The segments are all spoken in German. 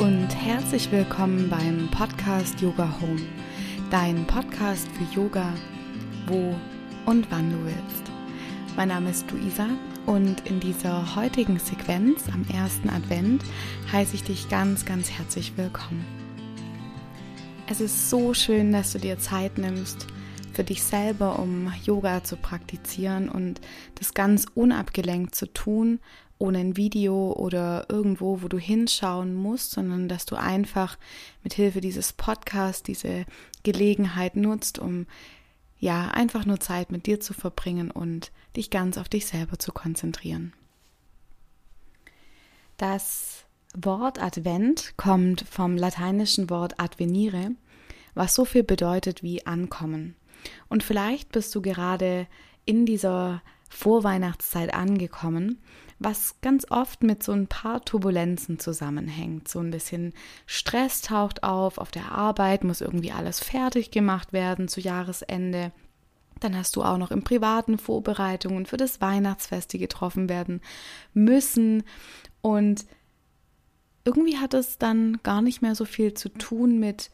und herzlich willkommen beim Podcast Yoga Home, dein Podcast für Yoga, wo und wann du willst. Mein Name ist Luisa und in dieser heutigen Sequenz am ersten Advent heiße ich dich ganz, ganz herzlich willkommen. Es ist so schön, dass du dir Zeit nimmst für dich selber, um Yoga zu praktizieren und das ganz unabgelenkt zu tun ohne ein Video oder irgendwo, wo du hinschauen musst, sondern dass du einfach mit Hilfe dieses Podcasts diese Gelegenheit nutzt, um ja einfach nur Zeit mit dir zu verbringen und dich ganz auf dich selber zu konzentrieren. Das Wort Advent kommt vom lateinischen Wort advenire, was so viel bedeutet wie ankommen. Und vielleicht bist du gerade in dieser Vorweihnachtszeit angekommen was ganz oft mit so ein paar Turbulenzen zusammenhängt. So ein bisschen Stress taucht auf, auf der Arbeit muss irgendwie alles fertig gemacht werden zu Jahresende. Dann hast du auch noch im privaten Vorbereitungen für das Weihnachtsfest, die getroffen werden müssen. Und irgendwie hat es dann gar nicht mehr so viel zu tun mit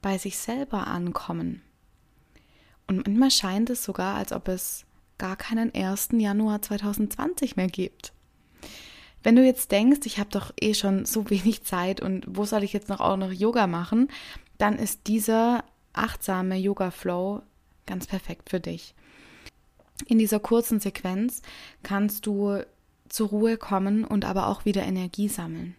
bei sich selber ankommen. Und manchmal scheint es sogar, als ob es gar keinen 1. Januar 2020 mehr gibt. Wenn du jetzt denkst, ich habe doch eh schon so wenig Zeit und wo soll ich jetzt noch auch noch Yoga machen, dann ist dieser achtsame Yoga Flow ganz perfekt für dich. In dieser kurzen Sequenz kannst du zur Ruhe kommen und aber auch wieder Energie sammeln.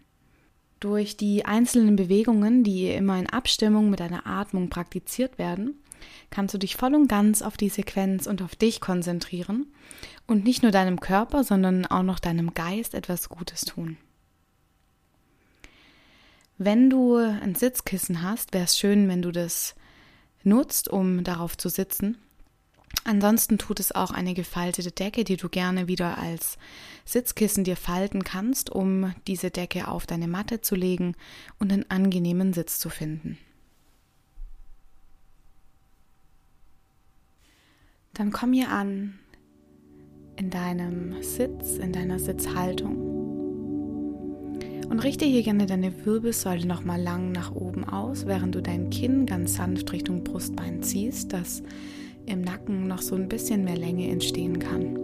Durch die einzelnen Bewegungen, die immer in Abstimmung mit deiner Atmung praktiziert werden, kannst du dich voll und ganz auf die Sequenz und auf dich konzentrieren und nicht nur deinem Körper, sondern auch noch deinem Geist etwas Gutes tun. Wenn du ein Sitzkissen hast, wäre es schön, wenn du das nutzt, um darauf zu sitzen. Ansonsten tut es auch eine gefaltete Decke, die du gerne wieder als Sitzkissen dir falten kannst, um diese Decke auf deine Matte zu legen und einen angenehmen Sitz zu finden. Dann komm hier an in deinem Sitz, in deiner Sitzhaltung. Und richte hier gerne deine Wirbelsäule nochmal lang nach oben aus, während du dein Kinn ganz sanft Richtung Brustbein ziehst, dass im Nacken noch so ein bisschen mehr Länge entstehen kann.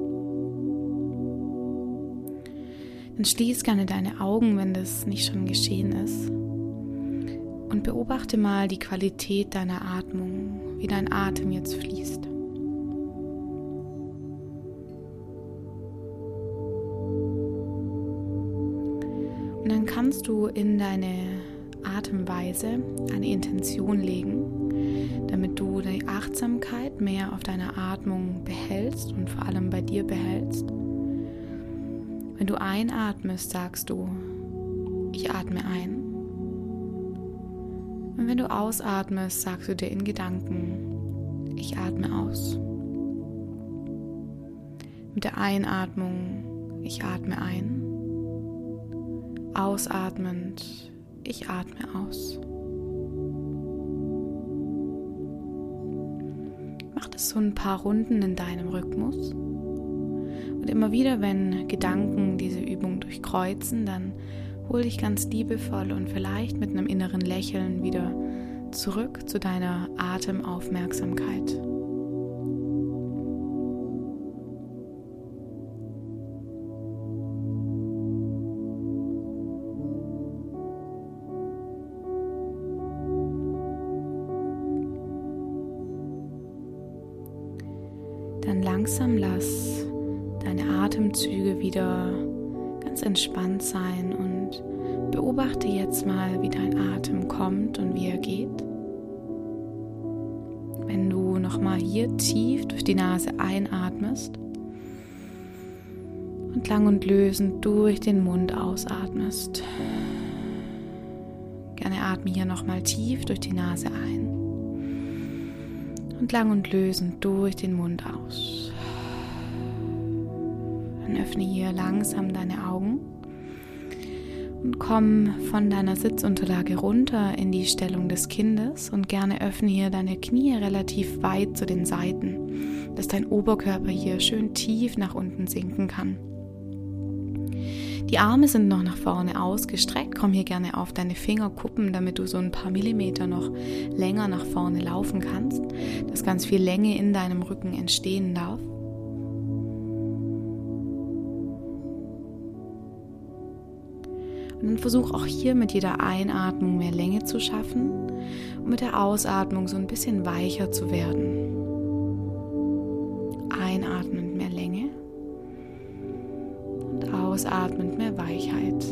Dann schließ gerne deine Augen, wenn das nicht schon geschehen ist. Und beobachte mal die Qualität deiner Atmung, wie dein Atem jetzt fließt. Kannst du in deine Atemweise eine Intention legen, damit du die Achtsamkeit mehr auf deiner Atmung behältst und vor allem bei dir behältst. Wenn du einatmest, sagst du, ich atme ein. Und wenn du ausatmest, sagst du dir in Gedanken, ich atme aus. Mit der Einatmung, ich atme ein. Ausatmend, ich atme aus. Mach das so ein paar Runden in deinem Rhythmus. Und immer wieder, wenn Gedanken diese Übung durchkreuzen, dann hol dich ganz liebevoll und vielleicht mit einem inneren Lächeln wieder zurück zu deiner Atemaufmerksamkeit. Entspannt sein und beobachte jetzt mal, wie dein Atem kommt und wie er geht. Wenn du nochmal hier tief durch die Nase einatmest und lang und lösend durch den Mund ausatmest. Gerne atme hier nochmal tief durch die Nase ein und lang und lösend durch den Mund aus. Dann öffne hier langsam deine Augen und komm von deiner Sitzunterlage runter in die Stellung des Kindes und gerne öffne hier deine Knie relativ weit zu den Seiten, dass dein Oberkörper hier schön tief nach unten sinken kann. Die Arme sind noch nach vorne ausgestreckt. Komm hier gerne auf deine Fingerkuppen, damit du so ein paar Millimeter noch länger nach vorne laufen kannst, dass ganz viel Länge in deinem Rücken entstehen darf. Und dann versuch auch hier mit jeder Einatmung mehr Länge zu schaffen und mit der Ausatmung so ein bisschen weicher zu werden. Einatmend mehr Länge und ausatmend mehr Weichheit.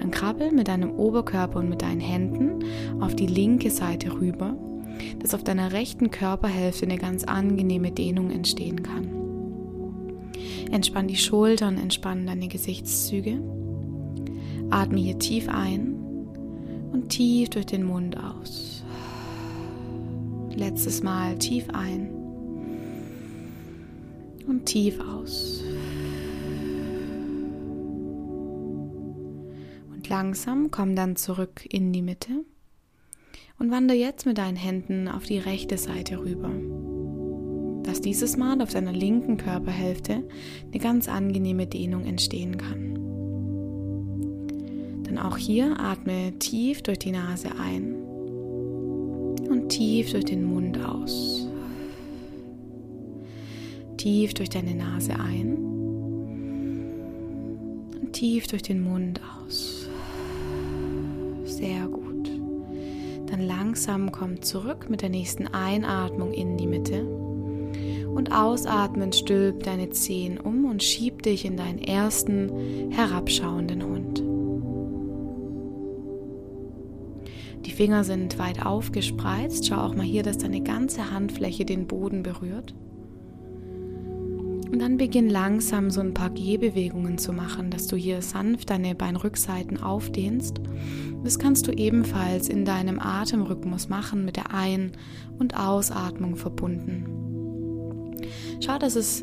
Dann krabbel mit deinem Oberkörper und mit deinen Händen auf die linke Seite rüber, dass auf deiner rechten Körperhälfte eine ganz angenehme Dehnung entstehen kann. Entspann die Schultern, entspann deine Gesichtszüge. Atme hier tief ein und tief durch den Mund aus. Letztes Mal tief ein und tief aus. Und langsam komm dann zurück in die Mitte und wandere jetzt mit deinen Händen auf die rechte Seite rüber dass dieses Mal auf deiner linken Körperhälfte eine ganz angenehme Dehnung entstehen kann. Dann auch hier atme tief durch die Nase ein und tief durch den Mund aus. Tief durch deine Nase ein und tief durch den Mund aus. Sehr gut. Dann langsam komm zurück mit der nächsten Einatmung in die Mitte und ausatmend stülp deine Zehen um und schieb dich in deinen ersten herabschauenden Hund. Die Finger sind weit aufgespreizt. Schau auch mal hier, dass deine ganze Handfläche den Boden berührt. Und dann beginn langsam so ein paar Gehbewegungen zu machen, dass du hier sanft deine Beinrückseiten aufdehnst. Das kannst du ebenfalls in deinem Atemrhythmus machen, mit der Ein- und Ausatmung verbunden. Schau, dass es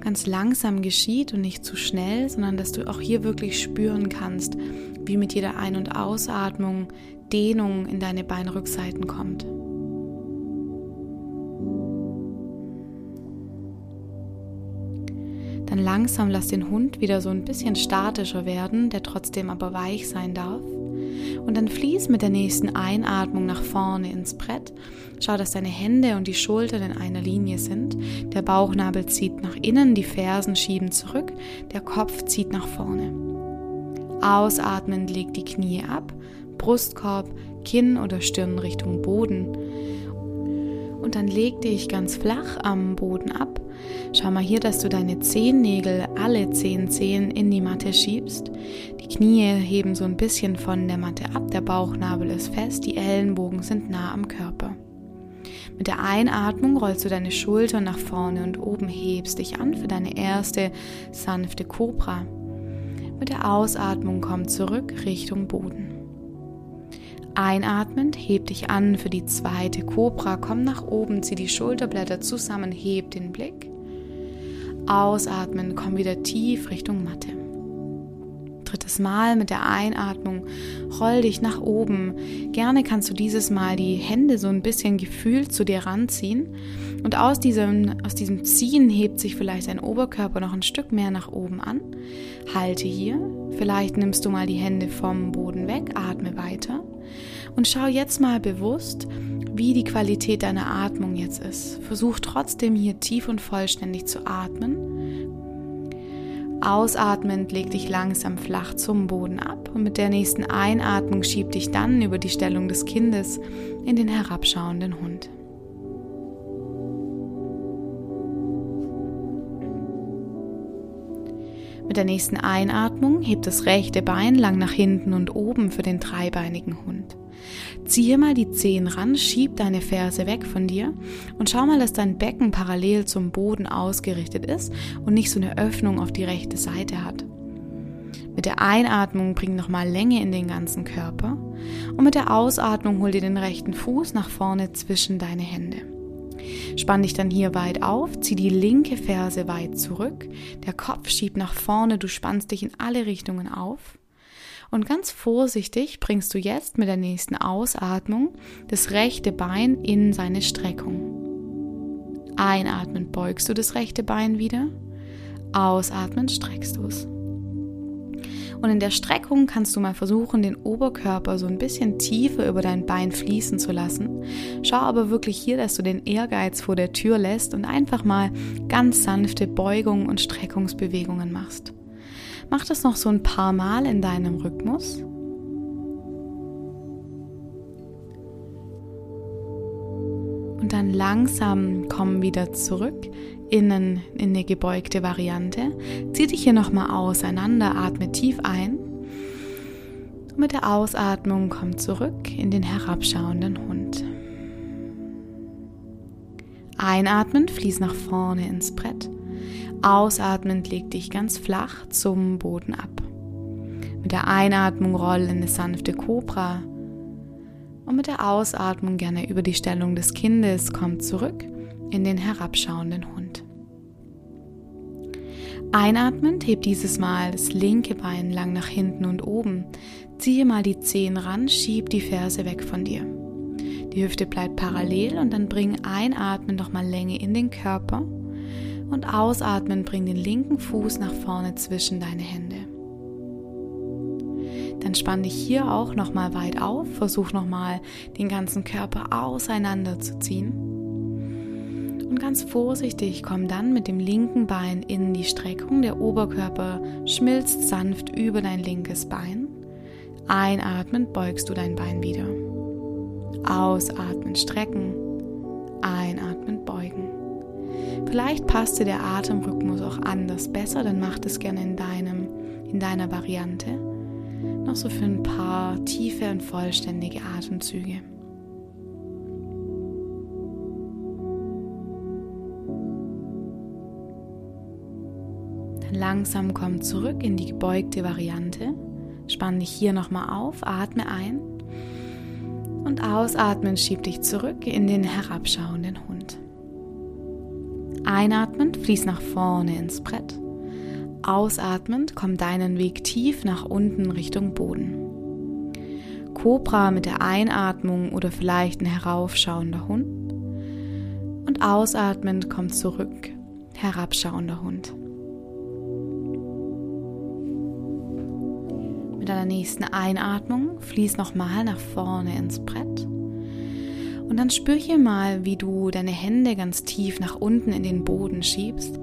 ganz langsam geschieht und nicht zu schnell, sondern dass du auch hier wirklich spüren kannst, wie mit jeder Ein- und Ausatmung Dehnung in deine Beinrückseiten kommt. Dann langsam lass den Hund wieder so ein bisschen statischer werden, der trotzdem aber weich sein darf. Und dann fließ mit der nächsten Einatmung nach vorne ins Brett. Schau, dass deine Hände und die Schultern in einer Linie sind. Der Bauchnabel zieht nach innen, die Fersen schieben zurück, der Kopf zieht nach vorne. Ausatmend leg die Knie ab, Brustkorb, Kinn oder Stirn Richtung Boden. Und dann leg dich ganz flach am Boden ab Schau mal hier, dass du deine Zehennägel, alle zehn Zehen in die Matte schiebst. Die Knie heben so ein bisschen von der Matte ab, der Bauchnabel ist fest, die Ellenbogen sind nah am Körper. Mit der Einatmung rollst du deine Schultern nach vorne und oben hebst dich an für deine erste sanfte Kobra. Mit der Ausatmung komm zurück Richtung Boden. Einatmend heb dich an für die zweite Kobra, komm nach oben, zieh die Schulterblätter zusammen, heb den Blick. Ausatmen, komm wieder tief Richtung Matte. Drittes Mal mit der Einatmung, roll dich nach oben. Gerne kannst du dieses Mal die Hände so ein bisschen gefühlt zu dir ranziehen. Und aus diesem, aus diesem Ziehen hebt sich vielleicht dein Oberkörper noch ein Stück mehr nach oben an. Halte hier. Vielleicht nimmst du mal die Hände vom Boden weg, atme weiter. Und schau jetzt mal bewusst, wie die Qualität deiner Atmung jetzt ist. Versuch trotzdem hier tief und vollständig zu atmen. Ausatmend leg dich langsam flach zum Boden ab und mit der nächsten Einatmung schieb dich dann über die Stellung des Kindes in den herabschauenden Hund. Mit der nächsten Einatmung hebt das rechte Bein lang nach hinten und oben für den dreibeinigen Hund. Ziehe mal die Zehen ran, schieb deine Ferse weg von dir und schau mal, dass dein Becken parallel zum Boden ausgerichtet ist und nicht so eine Öffnung auf die rechte Seite hat. Mit der Einatmung bring nochmal Länge in den ganzen Körper und mit der Ausatmung hol dir den rechten Fuß nach vorne zwischen deine Hände. Spann dich dann hier weit auf, zieh die linke Ferse weit zurück, der Kopf schiebt nach vorne, du spannst dich in alle Richtungen auf und ganz vorsichtig bringst du jetzt mit der nächsten Ausatmung das rechte Bein in seine Streckung. Einatmend beugst du das rechte Bein wieder, ausatmend streckst du es. Und in der Streckung kannst du mal versuchen, den Oberkörper so ein bisschen tiefer über dein Bein fließen zu lassen. Schau aber wirklich hier, dass du den Ehrgeiz vor der Tür lässt und einfach mal ganz sanfte Beugungen und Streckungsbewegungen machst. Mach das noch so ein paar Mal in deinem Rhythmus. Und dann langsam komm wieder zurück innen in eine gebeugte Variante. Zieh dich hier nochmal auseinander, atme tief ein. Und mit der Ausatmung komm zurück in den herabschauenden Hund. Einatmend fließ nach vorne ins Brett. Ausatmend leg dich ganz flach zum Boden ab. Mit der Einatmung roll in eine sanfte Kobra. Und mit der Ausatmung gerne über die Stellung des Kindes komm zurück in den herabschauenden Hund. Einatmend heb dieses Mal das linke Bein lang nach hinten und oben. Ziehe mal die Zehen ran, schieb die Ferse weg von dir. Die Hüfte bleibt parallel und dann bring einatmen nochmal Länge in den Körper und ausatmen bring den linken Fuß nach vorne zwischen deine Hände. Dann spann dich hier auch nochmal weit auf, versuch nochmal den ganzen Körper auseinanderzuziehen. Und ganz vorsichtig komm dann mit dem linken Bein in die Streckung. Der Oberkörper schmilzt sanft über dein linkes Bein. Einatmend beugst du dein Bein wieder. Ausatmen, strecken. Einatmen, beugen. Vielleicht passt dir der Atemrhythmus auch anders besser, dann mach das gerne in, deinem, in deiner Variante. Noch so für ein paar tiefe und vollständige Atemzüge. Langsam komm zurück in die gebeugte Variante. Spann dich hier nochmal auf, atme ein und ausatmen schieb dich zurück in den herabschauenden Hund. Einatmend fließ nach vorne ins Brett. Ausatmend komm deinen Weg tief nach unten Richtung Boden. Cobra mit der Einatmung oder vielleicht ein heraufschauender Hund. Und ausatmend komm zurück, herabschauender Hund. Mit deiner nächsten Einatmung fließ nochmal nach vorne ins Brett. Und dann spür hier mal, wie du deine Hände ganz tief nach unten in den Boden schiebst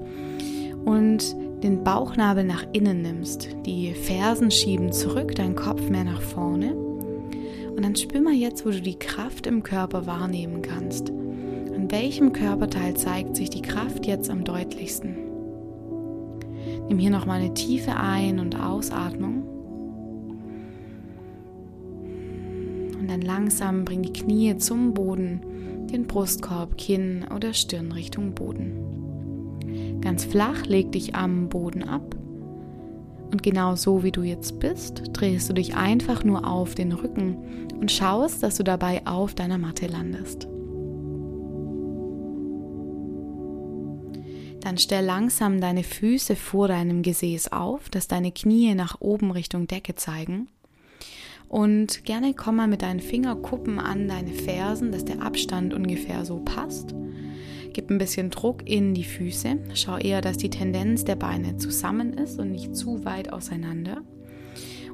und den Bauchnabel nach innen nimmst. Die Fersen schieben zurück, dein Kopf mehr nach vorne. Und dann spür mal jetzt, wo du die Kraft im Körper wahrnehmen kannst. An welchem Körperteil zeigt sich die Kraft jetzt am deutlichsten? Nimm hier nochmal eine tiefe Ein- und Ausatmung. Und dann langsam bring die Knie zum Boden, den Brustkorb, Kinn oder Stirn Richtung Boden. Ganz flach leg dich am Boden ab. Und genau so wie du jetzt bist, drehst du dich einfach nur auf den Rücken und schaust, dass du dabei auf deiner Matte landest. Dann stell langsam deine Füße vor deinem Gesäß auf, dass deine Knie nach oben Richtung Decke zeigen und gerne komm mal mit deinen Fingerkuppen an deine Fersen, dass der Abstand ungefähr so passt. Gib ein bisschen Druck in die Füße. Schau eher, dass die Tendenz der Beine zusammen ist und nicht zu weit auseinander.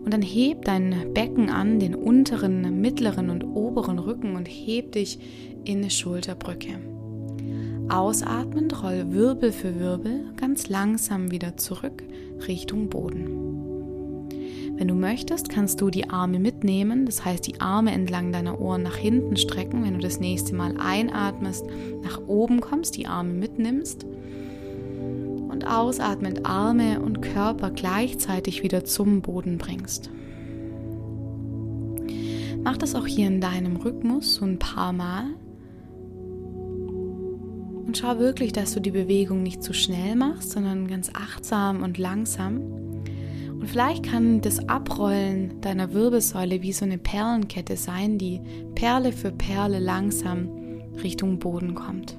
Und dann heb dein Becken an, den unteren, mittleren und oberen Rücken und heb dich in eine Schulterbrücke. Ausatmend roll Wirbel für Wirbel ganz langsam wieder zurück Richtung Boden. Wenn du möchtest, kannst du die Arme mitnehmen, das heißt die Arme entlang deiner Ohren nach hinten strecken. Wenn du das nächste Mal einatmest, nach oben kommst, die Arme mitnimmst und ausatmend Arme und Körper gleichzeitig wieder zum Boden bringst. Mach das auch hier in deinem Rhythmus so ein paar Mal. Und schau wirklich, dass du die Bewegung nicht zu schnell machst, sondern ganz achtsam und langsam. Und vielleicht kann das Abrollen deiner Wirbelsäule wie so eine Perlenkette sein, die Perle für Perle langsam Richtung Boden kommt.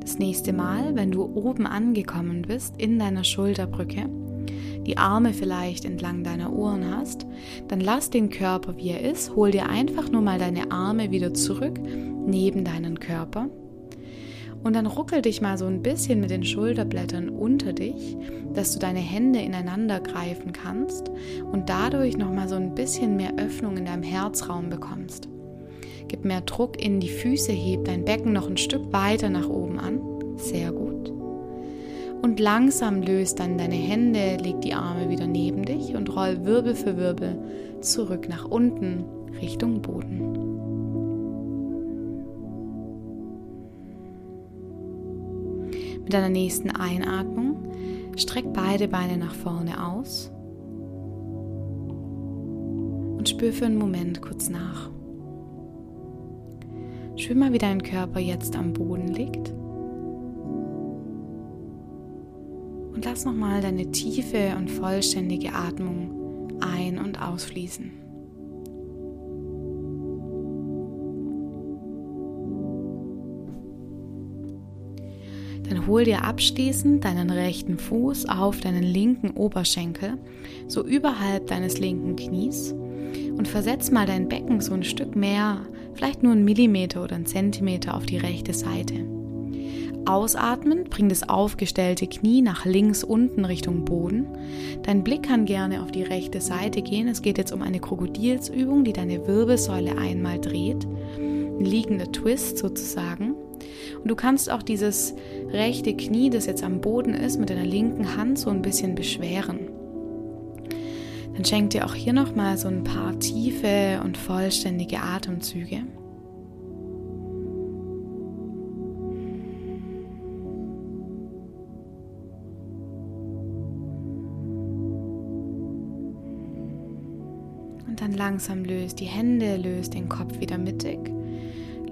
Das nächste Mal, wenn du oben angekommen bist in deiner Schulterbrücke, die Arme vielleicht entlang deiner Ohren hast, dann lass den Körper, wie er ist, hol dir einfach nur mal deine Arme wieder zurück neben deinen Körper und dann ruckel dich mal so ein bisschen mit den Schulterblättern unter dich, dass du deine Hände ineinander greifen kannst und dadurch nochmal so ein bisschen mehr Öffnung in deinem Herzraum bekommst. Gib mehr Druck in die Füße, heb dein Becken noch ein Stück weiter nach oben an. Sehr gut. Und langsam löst dann deine Hände, leg die Arme wieder neben dich und roll Wirbel für Wirbel zurück nach unten Richtung Boden. Mit deiner nächsten Einatmung streck beide Beine nach vorne aus und spür für einen Moment kurz nach. Spür mal, wie dein Körper jetzt am Boden liegt. Lass nochmal deine tiefe und vollständige Atmung ein- und ausfließen. Dann hol dir abschließend deinen rechten Fuß auf deinen linken Oberschenkel, so überhalb deines linken Knies und versetz mal dein Becken so ein Stück mehr, vielleicht nur einen Millimeter oder einen Zentimeter auf die rechte Seite. Ausatmen, bring das aufgestellte Knie nach links unten Richtung Boden. Dein Blick kann gerne auf die rechte Seite gehen. Es geht jetzt um eine Krokodilsübung, die deine Wirbelsäule einmal dreht. Ein liegender Twist sozusagen. Und du kannst auch dieses rechte Knie, das jetzt am Boden ist, mit deiner linken Hand so ein bisschen beschweren. Dann schenk dir auch hier nochmal so ein paar tiefe und vollständige Atemzüge. Langsam löst die Hände, löst den Kopf wieder mittig,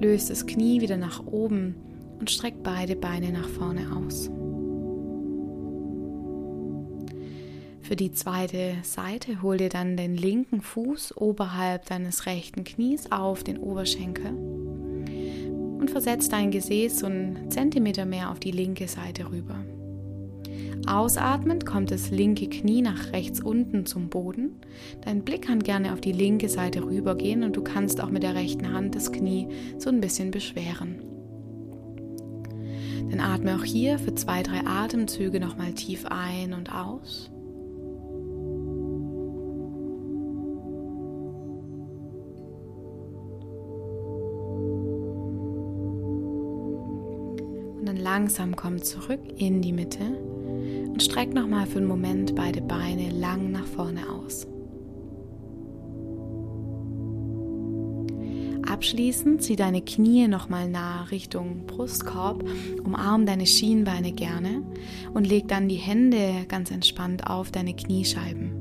löst das Knie wieder nach oben und streck beide Beine nach vorne aus. Für die zweite Seite hol dir dann den linken Fuß oberhalb deines rechten Knies auf den Oberschenkel und versetz dein Gesäß so einen Zentimeter mehr auf die linke Seite rüber. Ausatmend kommt das linke Knie nach rechts unten zum Boden. Dein Blick kann gerne auf die linke Seite rübergehen und du kannst auch mit der rechten Hand das Knie so ein bisschen beschweren. Dann atme auch hier für zwei, drei Atemzüge nochmal tief ein und aus. Und dann langsam komm zurück in die Mitte und streck nochmal für einen Moment beide Beine lang nach vorne aus. Abschließend zieh deine Knie nochmal nah Richtung Brustkorb, umarm deine Schienbeine gerne und leg dann die Hände ganz entspannt auf deine Kniescheiben.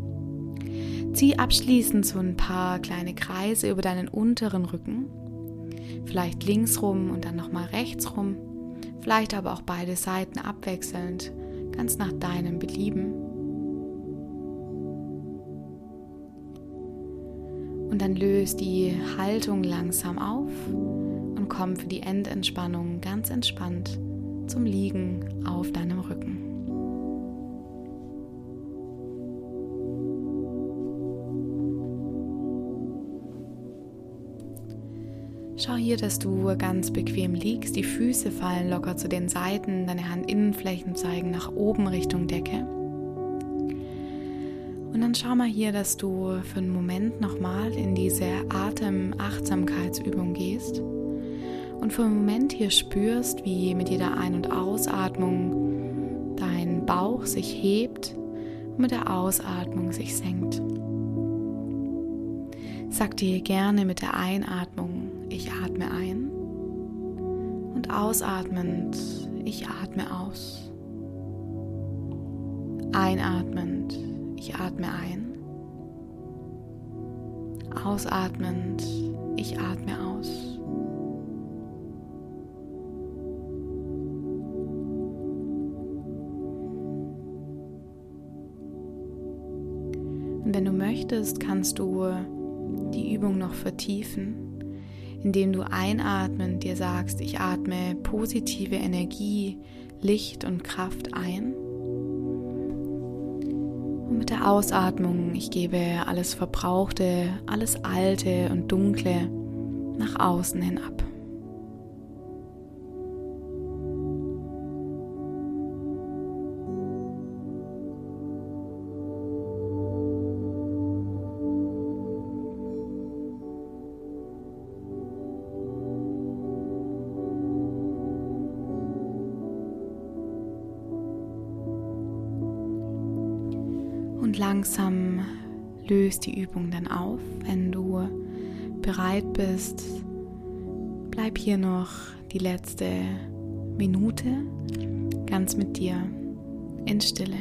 Zieh abschließend so ein paar kleine Kreise über deinen unteren Rücken, vielleicht links rum und dann nochmal rechts rum, vielleicht aber auch beide Seiten abwechselnd, ganz nach deinem Belieben. Und dann löst die Haltung langsam auf und komm für die Endentspannung ganz entspannt zum Liegen auf deinem Rücken. Schau hier, dass du ganz bequem liegst. Die Füße fallen locker zu den Seiten, deine Handinnenflächen zeigen nach oben Richtung Decke. Und dann schau mal hier, dass du für einen Moment nochmal in diese Atemachtsamkeitsübung gehst und für einen Moment hier spürst, wie mit jeder Ein- und Ausatmung dein Bauch sich hebt und mit der Ausatmung sich senkt. Sag dir gerne mit der Einatmung, ich atme ein und ausatmend, ich atme aus. Einatmend, ich atme ein. Ausatmend, ich atme aus. Und wenn du möchtest, kannst du die Übung noch vertiefen, indem du einatmend dir sagst, ich atme positive Energie, Licht und Kraft ein Und mit der Ausatmung, ich gebe alles Verbrauchte, alles Alte und Dunkle nach außen hin ab. Und langsam löst die Übung dann auf. Wenn du bereit bist, bleib hier noch die letzte Minute ganz mit dir in Stille.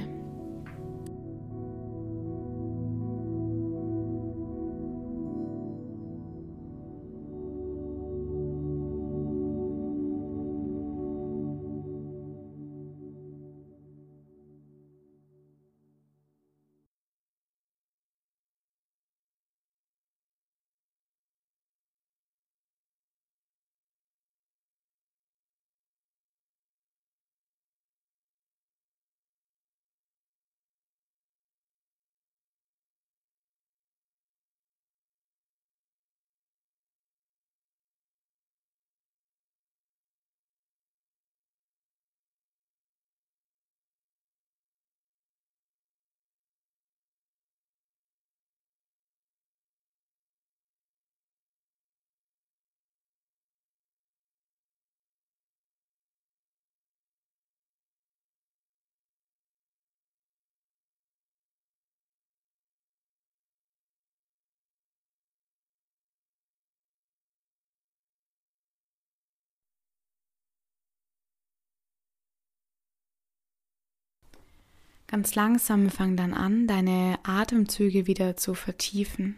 Ganz langsam fang dann an, deine Atemzüge wieder zu vertiefen.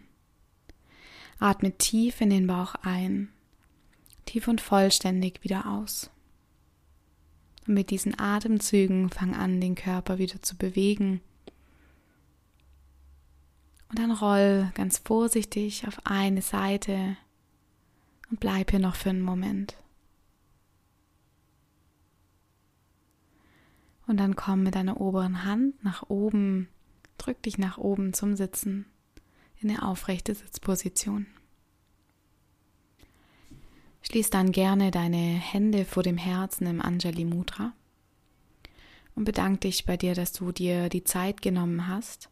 Atme tief in den Bauch ein, tief und vollständig wieder aus. Und mit diesen Atemzügen fang an, den Körper wieder zu bewegen. Und dann roll ganz vorsichtig auf eine Seite und bleib hier noch für einen Moment. Und dann komm mit deiner oberen Hand nach oben, drück dich nach oben zum Sitzen in eine aufrechte Sitzposition. Schließ dann gerne deine Hände vor dem Herzen im Anjali Mudra und bedank dich bei dir, dass du dir die Zeit genommen hast,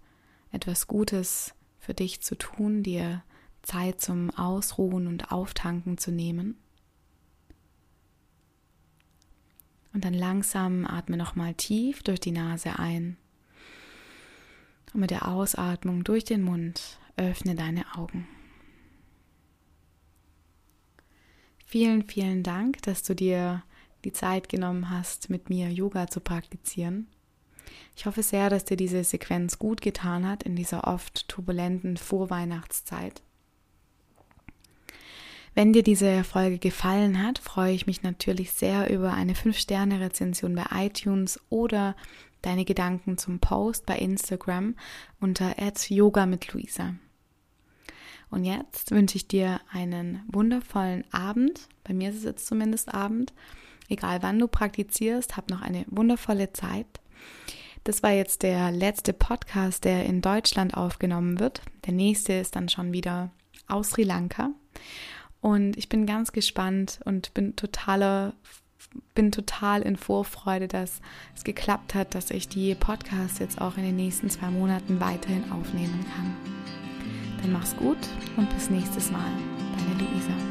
etwas Gutes für dich zu tun, dir Zeit zum Ausruhen und Auftanken zu nehmen. Und dann langsam atme nochmal tief durch die Nase ein. Und mit der Ausatmung durch den Mund öffne deine Augen. Vielen, vielen Dank, dass du dir die Zeit genommen hast, mit mir Yoga zu praktizieren. Ich hoffe sehr, dass dir diese Sequenz gut getan hat in dieser oft turbulenten Vorweihnachtszeit. Wenn dir diese Folge gefallen hat, freue ich mich natürlich sehr über eine 5-Sterne-Rezension bei iTunes oder deine Gedanken zum Post bei Instagram unter yoga mit Luisa. Und jetzt wünsche ich dir einen wundervollen Abend. Bei mir ist es jetzt zumindest Abend. Egal wann du praktizierst, hab noch eine wundervolle Zeit. Das war jetzt der letzte Podcast, der in Deutschland aufgenommen wird. Der nächste ist dann schon wieder aus Sri Lanka. Und ich bin ganz gespannt und bin totaler bin total in Vorfreude, dass es geklappt hat, dass ich die Podcasts jetzt auch in den nächsten zwei Monaten weiterhin aufnehmen kann. Dann mach's gut und bis nächstes Mal. Deine Luisa.